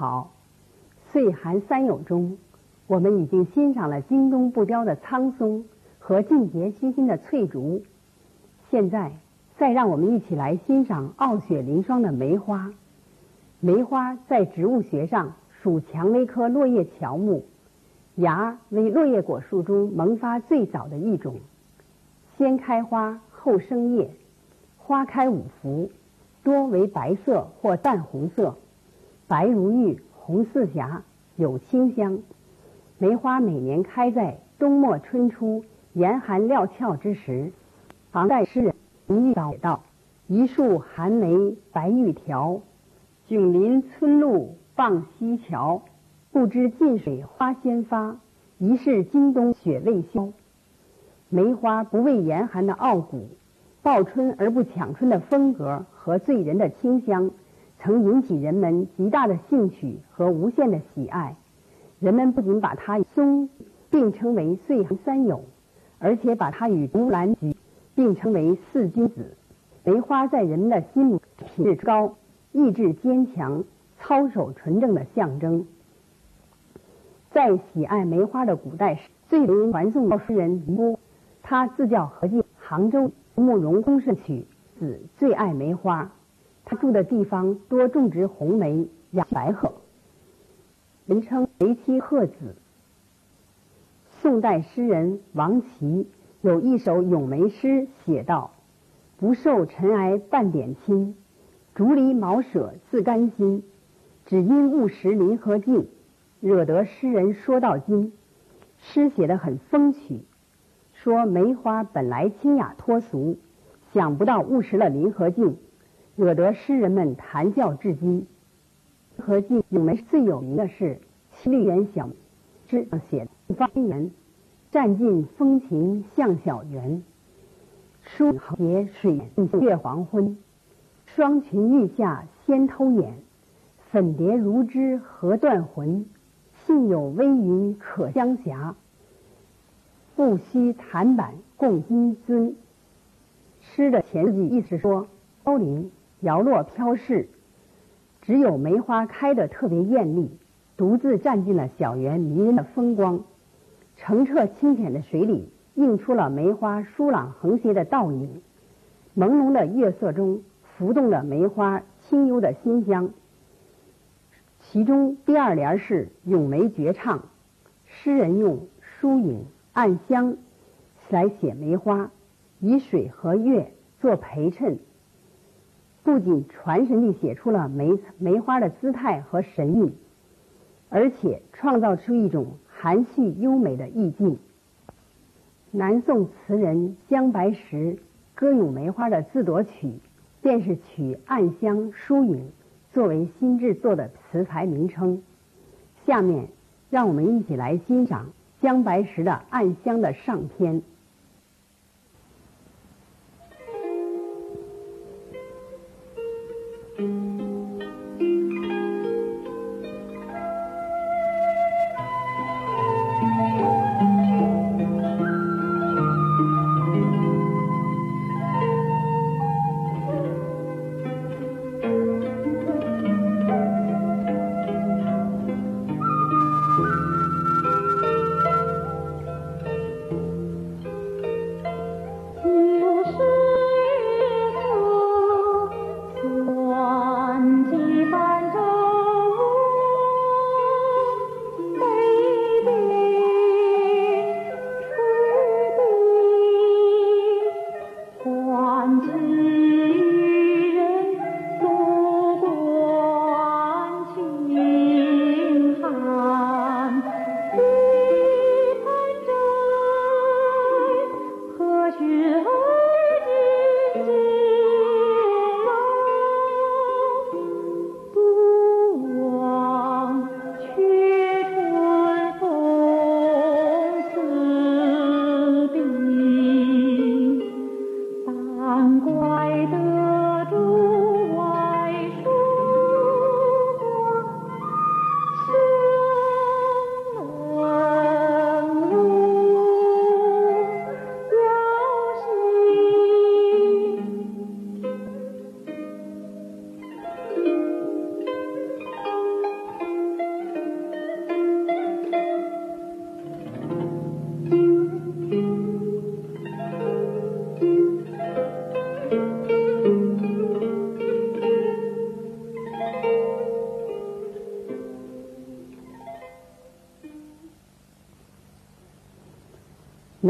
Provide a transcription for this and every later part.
好，岁寒三友中，我们已经欣赏了京东不凋的苍松和劲节虚心的翠竹，现在再让我们一起来欣赏傲雪凌霜的梅花。梅花在植物学上属蔷薇科落叶乔木，芽为落叶果树中萌发最早的一种，先开花后生叶，花开五福，多为白色或淡红色。白如玉，红似霞，有清香。梅花每年开在冬末春初严寒料峭之时。唐代诗人林语写道：“一树寒梅白玉条，迥临村路傍溪桥。不知近水花先发，疑是今冬雪未消。”梅花不畏严寒的傲骨，报春而不抢春的风格和醉人的清香。曾引起人们极大的兴趣和无限的喜爱。人们不仅把它与松并称为岁寒三友，而且把它与竹兰菊并称为四君子。梅花在人们的心目品质高、意志坚强、操守纯正的象征。在喜爱梅花的古代，最为传颂的诗人李波，他自叫何进，杭州慕容公氏娶子，最爱梅花。他住的地方多种植红梅、养白鹤，人称梅妻鹤子。宋代诗人王琦有一首咏梅诗，写道：“不受尘埃半点侵，竹篱茅舍自甘心。只因误食林和径，惹得诗人说到今。”诗写得很风趣，说梅花本来清雅脱俗，想不到误食了林和径。惹得诗人们谈笑至今。和记咏梅最有名的是《七律园小诗》上写的：“方言占尽风情向小园，疏斜水月黄昏。双裙欲下先偷眼，粉蝶如织何断魂？幸有微云可相挟，不须檀板共金樽。”诗的前句意思说，高林。摇落飘逝，只有梅花开得特别艳丽，独自占尽了小园迷人的风光。澄澈清浅的水里映出了梅花疏朗横斜的倒影，朦胧的月色中浮动着梅花清幽的馨香。其中第二联是咏梅绝唱，诗人用疏影暗香来写梅花，以水和月做陪衬。不仅传神地写出了梅梅花的姿态和神韵，而且创造出一种含蓄优美的意境。南宋词人姜白石歌咏梅花的自夺曲，便是取“暗香”“疏影”作为新制作的词牌名称。下面，让我们一起来欣赏姜白石的《暗香》的上篇。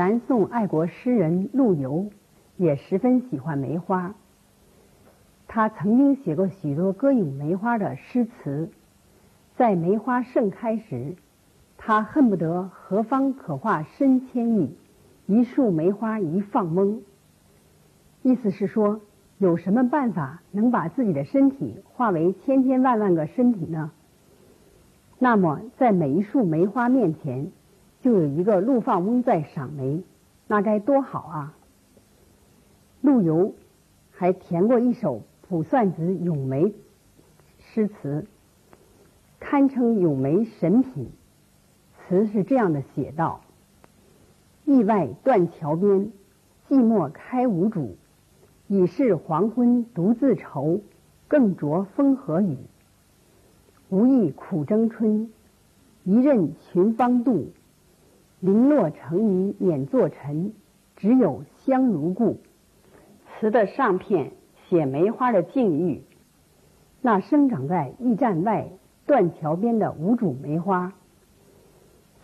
南宋爱国诗人陆游也十分喜欢梅花，他曾经写过许多歌咏梅花的诗词。在梅花盛开时，他恨不得何方可化身千亿，一束梅花一放翁。意思是说，有什么办法能把自己的身体化为千千万万个身体呢？那么，在每一束梅花面前，就有一个陆放翁在赏梅，那该多好啊！陆游还填过一首《卜算子·咏梅》诗词。堪称咏梅神品，词是这样的写道：“驿外断桥边，寂寞开无主。已是黄昏独自愁，更着风和雨。无意苦争春，一任群芳妒。零落成泥碾作尘，只有香如故。”词的上片写梅花的境遇，那生长在驿站外。断桥边的无主梅花，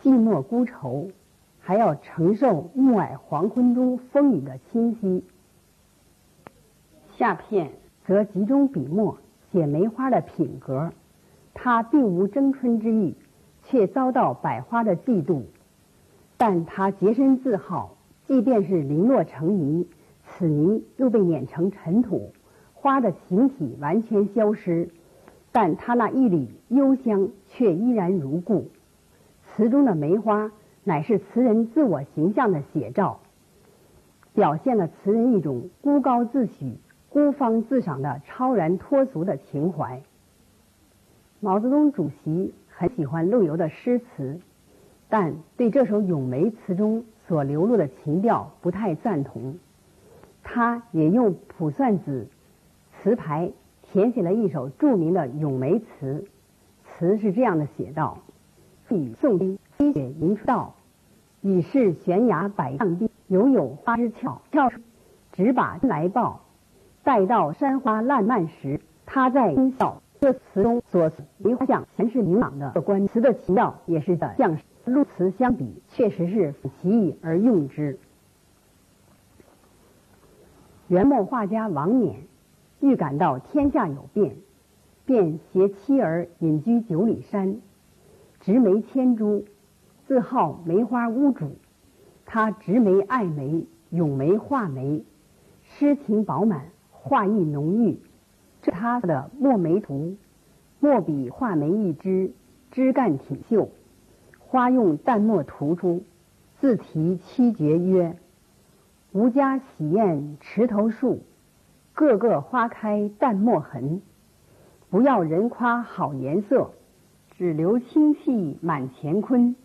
寂寞孤愁，还要承受暮霭黄昏中风雨的侵袭。下片则集中笔墨写梅花的品格，它并无争春之意，却遭到百花的嫉妒。但他洁身自好，即便是零落成泥，此泥又被碾成尘土，花的形体完全消失。但他那一缕幽香却依然如故。词中的梅花乃是词人自我形象的写照，表现了词人一种孤高自许、孤芳自赏的超然脱俗的情怀。毛泽东主席很喜欢陆游的诗词，但对这首咏梅词中所流露的情调不太赞同。他也用《卜算子》词牌。填写了一首著名的咏梅词，词是这样的写道：“雨送冰，飞雪迎春到，已是悬崖百丈冰，犹有花枝俏。俏，只把春来报。待到山花烂漫时，他在惊笑。”这词中所梅花像全是明朗的观，词的情调也是的像陆词相比，确实是其意而用之。元末画家王冕。预感到天下有变，便携妻儿隐居九里山，植梅千株，自号梅花屋主。他植梅爱梅，咏梅画梅，诗情饱满，画意浓郁。这他的墨梅图，墨笔画梅一枝，枝干挺秀，花用淡墨涂出，自题七绝曰：“吾家喜宴池头树。”个个花开淡墨痕，不要人夸好颜色，只留清气满乾坤。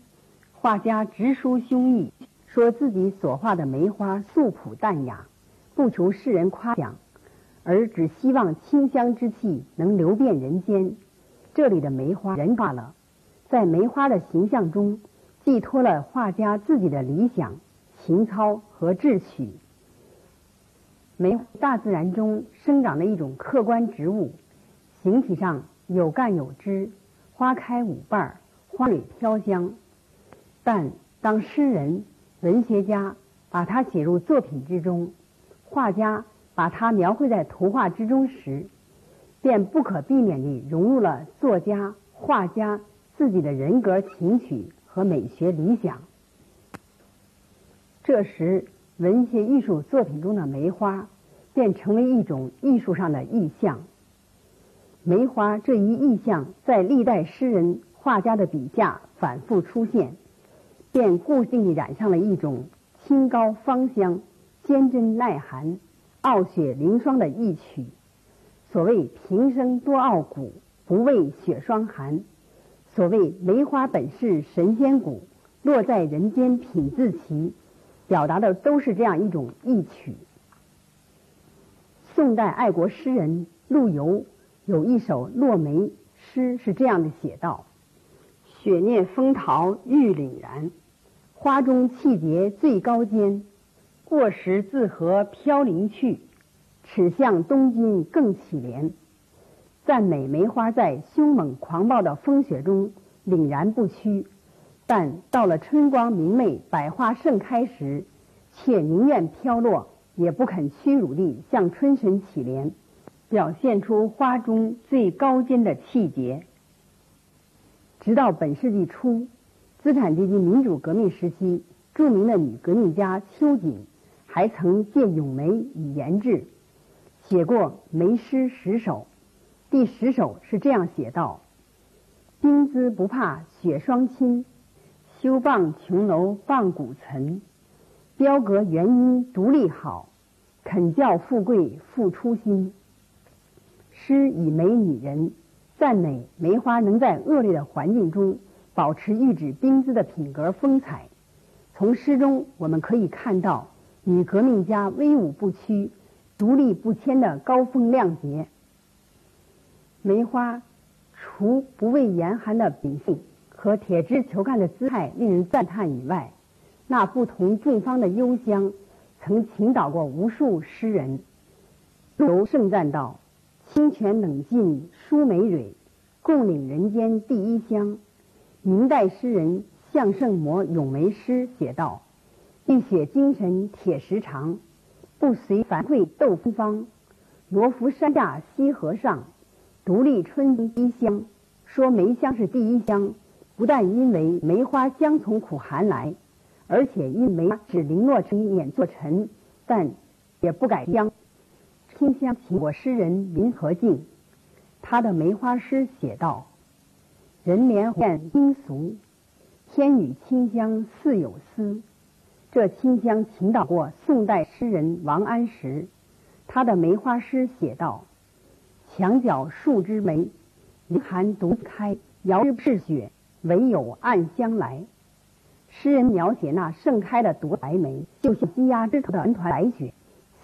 画家直抒胸臆，说自己所画的梅花素朴淡雅，不求世人夸奖，而只希望清香之气能流遍人间。这里的梅花人罢了，在梅花的形象中，寄托了画家自己的理想、情操和志趣。梅大自然中生长的一种客观植物，形体上有干有枝，花开五瓣，花蕊飘香。但当诗人、文学家把它写入作品之中，画家把它描绘在图画之中时，便不可避免地融入了作家、画家自己的人格情趣和美学理想。这时，文学艺术作品中的梅花。便成为一种艺术上的意象。梅花这一意象在历代诗人、画家的笔下反复出现，便固定地染上了一种清高芳香、坚贞耐寒、傲雪凌霜的意趣。所谓“平生多傲骨，不畏雪霜寒”，所谓“梅花本是神仙骨，落在人间品自奇”，表达的都是这样一种意趣。宋代爱国诗人陆游有一首落梅诗，是这样的写道：“雪念风桃玉凛然，花中气节最高坚。过时自和飘零去，齿向东京更乞怜。”赞美梅花在凶猛狂暴的风雪中凛然不屈，但到了春光明媚、百花盛开时，却宁愿飘落，也不肯屈辱地向春神乞怜，表现出花中最高坚的气节。直到本世纪初，资产阶级民主革命时期，著名的女革命家秋瑾还曾借咏梅以言志，写过梅诗十首。第十首是这样写道：“冰姿不怕雪霜侵，修傍琼楼傍古岑。标格原因独立好，肯教富贵复初心。”诗以美女人，赞美梅花能在恶劣的环境中保持玉指冰姿的品格风采。从诗中我们可以看到女革命家威武不屈、独立不迁的高风亮节。梅花除不畏严寒的秉性和铁枝球干的姿态令人赞叹以外，那不同众芳的幽香，曾倾倒过无数诗人。陆游盛赞道：“清泉冷浸疏梅蕊，共领人间第一香。”明代诗人向圣谟咏梅诗写道：“浴血精神铁石长，不随凡会斗芬芳。罗浮山下西河上。”独立春一香，说梅香是第一香，不但因为梅花香从苦寒来，而且因梅只零落成碾作尘，但也不改香。清香情我诗人林和靖，他的梅花诗写道：“人怜见阴俗，天与清香似有丝。”这清香倾倒过宋代诗人王安石，他的梅花诗写道。墙角数枝梅，凌寒独自开。遥知是雪，唯有暗香来。诗人描写那盛开的夺白梅，就像积压枝头的团团白雪，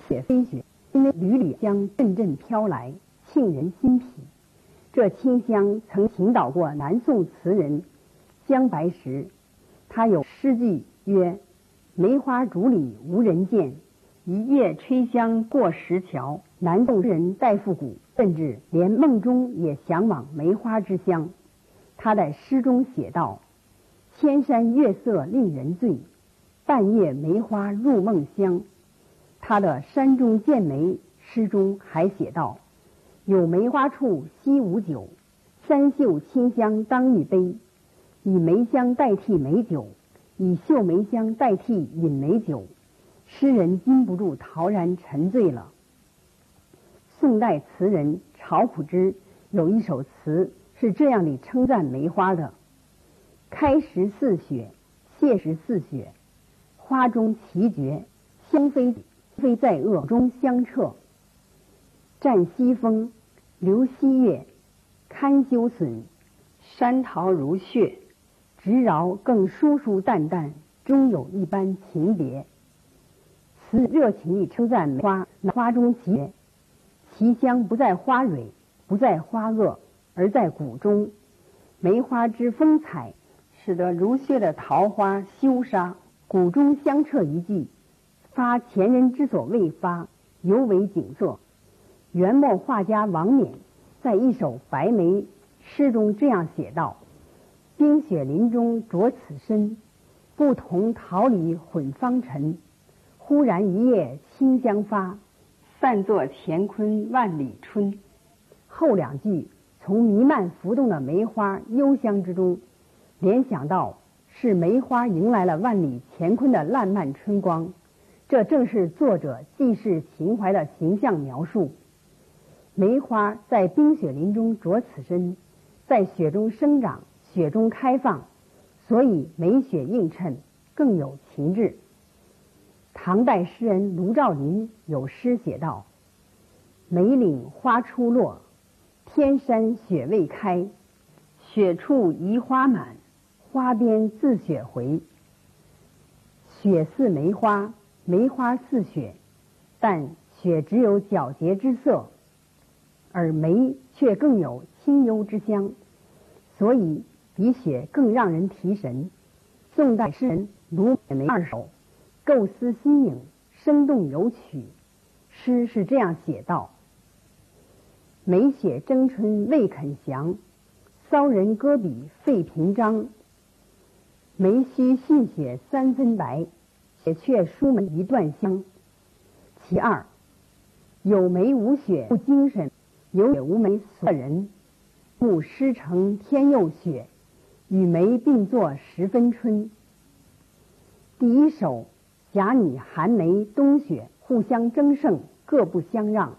雪飞雪，因为缕缕香阵阵飘来，沁人心脾。这清香曾倾倒过南宋词人姜白石，他有诗句曰：“梅花竹里无人见。”一夜吹香过石桥，南宋人戴复古甚至连梦中也向往梅花之乡。他在诗中写道：“千山月色令人醉，半夜梅花入梦乡。”他的《山中见梅》诗中还写道：“有梅花处惜无酒，三秀清香当一杯。以梅香代替美酒，以秀梅香代替饮美酒。”诗人禁不住陶然沉醉了。宋代词人曹普之有一首词是这样的称赞梅花的：“开时似雪，谢时似雪，花中奇绝，香飞飞在萼中香彻。占西风，流西月，堪修损，山桃如血，直饶更疏疏淡淡，终有一般情别。”词热情地称赞梅花，花中奇，其香不在花蕊，不在花萼，而在骨中。梅花之风采，使得如血的桃花羞杀，骨中香彻一季，发前人之所未发，尤为景色。元末画家王冕在一首《白梅》诗中这样写道：“冰雪林中着此身，不同桃李混芳尘。”忽然一夜清香发，散作乾坤万里春。后两句从弥漫浮动的梅花幽香之中，联想到是梅花迎来了万里乾坤的烂漫春光。这正是作者济世情怀的形象描述。梅花在冰雪林中着此身，在雪中生长，雪中开放，所以梅雪映衬，更有情致。唐代诗人卢照邻有诗写道：“梅岭花初落，天山雪未开。雪处移花满，花边自雪回。雪似梅花，梅花似雪，但雪只有皎洁之色，而梅却更有清幽之香，所以比雪更让人提神。”宋代诗人卢美梅二首。构思新颖，生动有趣。诗是这样写道：“梅雪争春未肯降，骚人搁笔费评章。梅须逊雪三分白，雪却输梅一段香。其二，有梅无雪不精神，有雪无梅所人。故诗成天又雪，与梅并作十分春。第一首，甲女寒梅冬雪互相争胜，各不相让。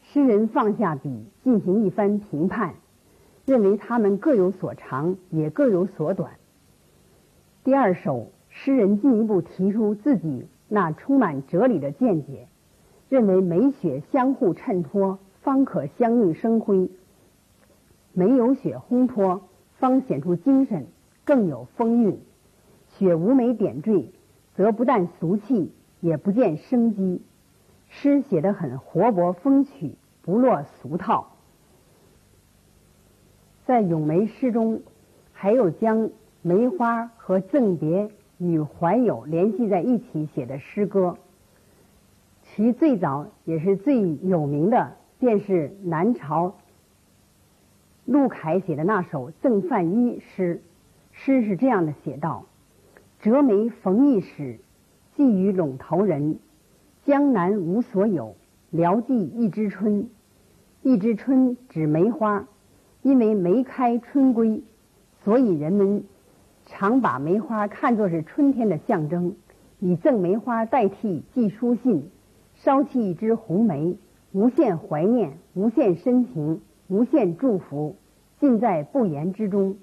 诗人放下笔，进行一番评判，认为他们各有所长，也各有所短。第二首，诗人进一步提出自己那充满哲理的见解，认为梅雪相互衬托，方可相映生辉；梅有雪烘托，方显出精神，更有风韵。雪无梅点缀，则不但俗气，也不见生机。诗写得很活泼风趣。不落俗套，在咏梅诗中，还有将梅花和赠别与怀友联系在一起写的诗歌。其最早也是最有名的，便是南朝陆凯写的那首《赠范一》诗。诗是这样的写道：“折梅逢驿使，寄于陇头人。江南无所有。”聊寄一枝春，一枝春指梅花，因为梅开春归，所以人们常把梅花看作是春天的象征，以赠梅花代替寄书信，捎去一枝红梅，无限怀念，无限深情，无限祝福，尽在不言之中。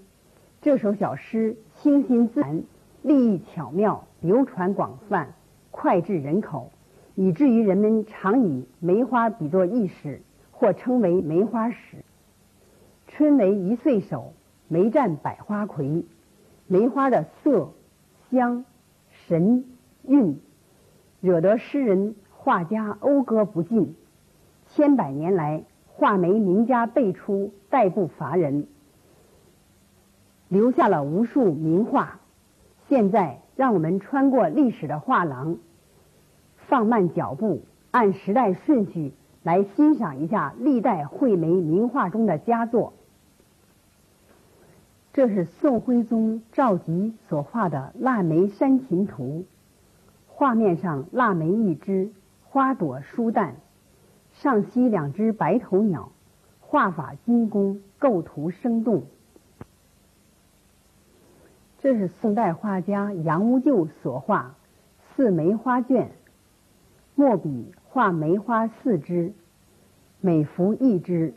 这首小诗清新自然，立意巧妙，流传广泛，脍炙人口。以至于人们常以梅花比作一史，或称为梅花史。春梅一岁首，梅占百花魁。梅花的色、香、神、韵，惹得诗人画家讴歌不尽。千百年来，画梅名家辈出，代不乏人，留下了无数名画。现在，让我们穿过历史的画廊。放慢脚步，按时代顺序来欣赏一下历代绘梅名画中的佳作。这是宋徽宗赵佶所画的《腊梅山琴图》，画面上腊梅一枝，花朵疏淡，上栖两只白头鸟，画法精工，构图生动。这是宋代画家杨无咎所画《四梅花卷》。墨笔画梅花四枝，每幅一枝。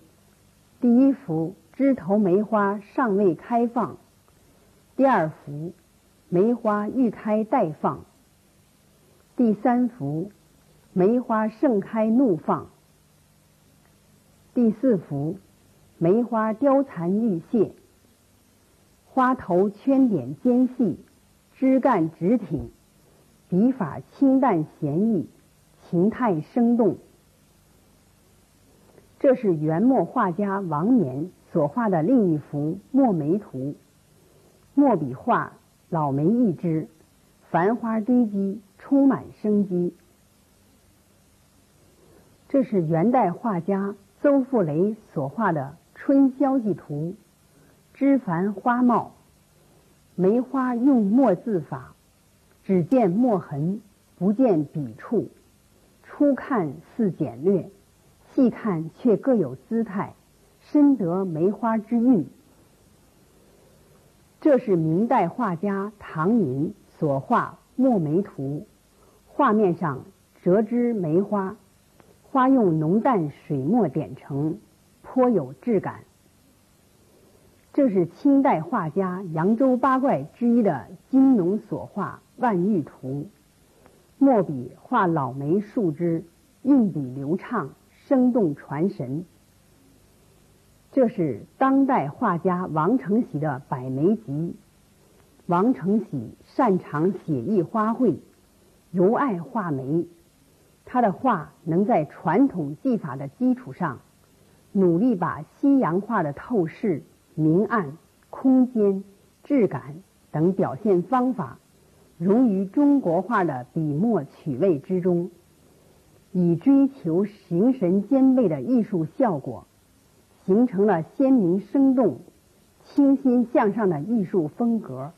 第一幅枝头梅花尚未开放，第二幅梅花欲开待放，第三幅梅花盛开怒放，第四幅梅花凋残欲谢。花头圈点尖细，枝干直挺，笔法清淡闲逸。形态生动，这是元末画家王冕所画的另一幅墨梅图。墨笔画老梅一枝，繁花堆积，充满生机。这是元代画家邹复雷所画的春宵记图。枝繁花茂，梅花用墨字法，只见墨痕，不见笔触。初看似简略，细看却各有姿态，深得梅花之韵。这是明代画家唐寅所画墨梅图，画面上折枝梅花，花用浓淡水墨点成，颇有质感。这是清代画家扬州八怪之一的金农所画万玉图。墨笔画老梅树枝，运笔流畅，生动传神。这是当代画家王承禧的《百梅集》。王承禧擅长写意花卉，尤爱画梅。他的画能在传统技法的基础上，努力把西洋画的透视、明暗、空间、质感等表现方法。融于中国画的笔墨趣味之中，以追求形神兼备的艺术效果，形成了鲜明生动、清新向上的艺术风格。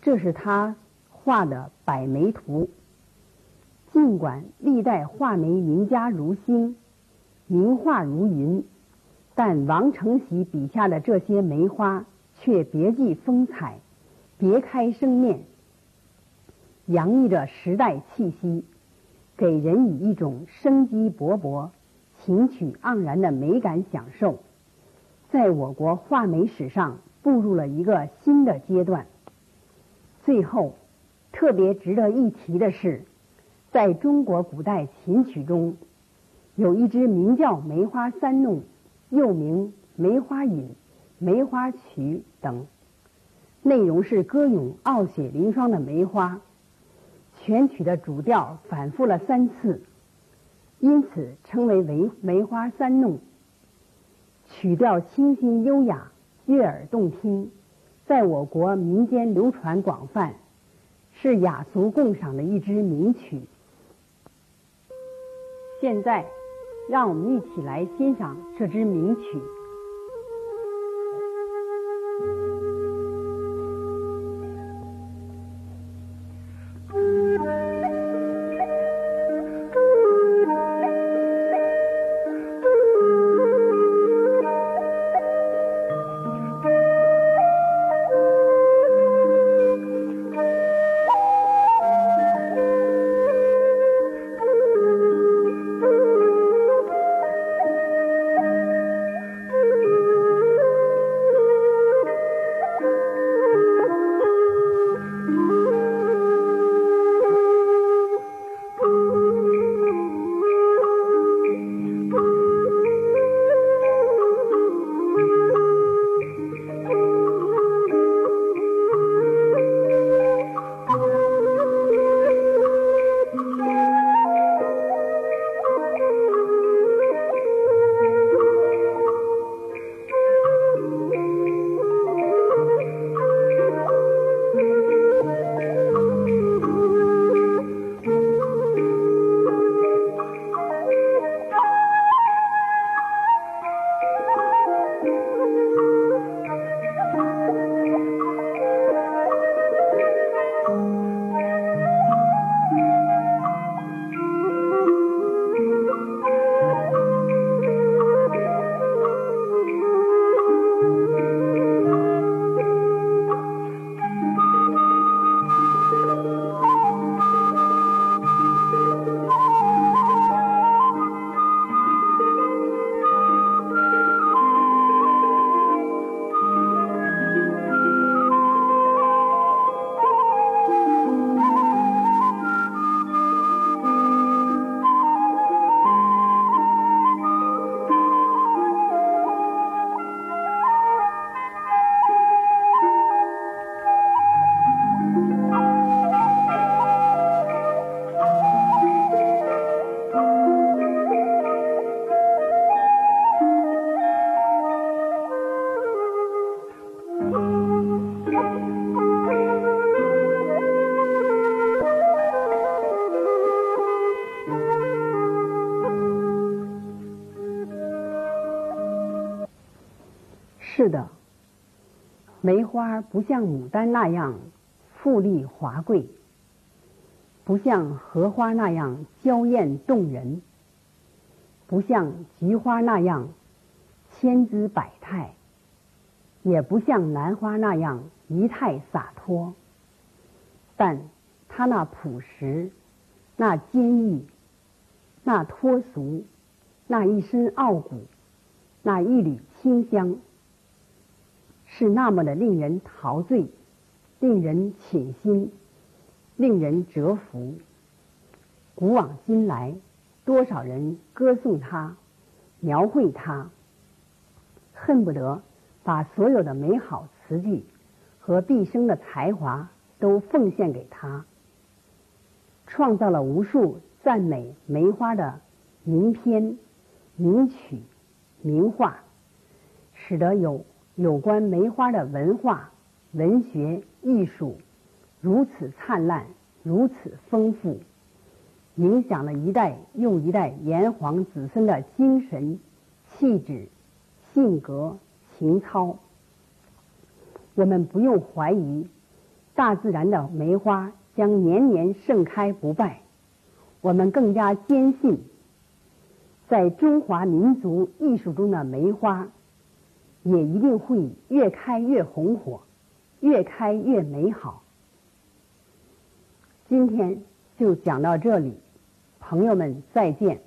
这是他画的百眉图。尽管历代画眉名家如星，名画如云，但王承喜笔下的这些梅花却别具风采，别开生面，洋溢着时代气息，给人以一种生机勃勃、情趣盎然的美感享受，在我国画眉史上步入了一个新的阶段。最后，特别值得一提的是，在中国古代琴曲中，有一支名叫《梅花三弄》，又名《梅花引》《梅花曲》等，内容是歌咏傲雪凌霜的梅花。全曲的主调反复了三次，因此称为《梅梅花三弄》。曲调清新优雅，悦耳动听。在我国民间流传广泛，是雅俗共赏的一支名曲。现在，让我们一起来欣赏这支名曲。不像牡丹那样富丽华贵，不像荷花那样娇艳动人，不像菊花那样千姿百态，也不像兰花那样仪态洒脱。但它那朴实、那坚毅、那脱俗、那一身傲骨、那一缕清香。是那么的令人陶醉，令人倾心，令人折服。古往今来，多少人歌颂他，描绘他，恨不得把所有的美好词句和毕生的才华都奉献给他，创造了无数赞美梅花的名篇、名曲、名画，使得有。有关梅花的文化、文学、艺术如此灿烂，如此丰富，影响了一代又一代炎黄子孙的精神、气质、性格、情操。我们不用怀疑，大自然的梅花将年年盛开不败。我们更加坚信，在中华民族艺术中的梅花，也一定会越开越红火，越开越美好。今天就讲到这里，朋友们再见。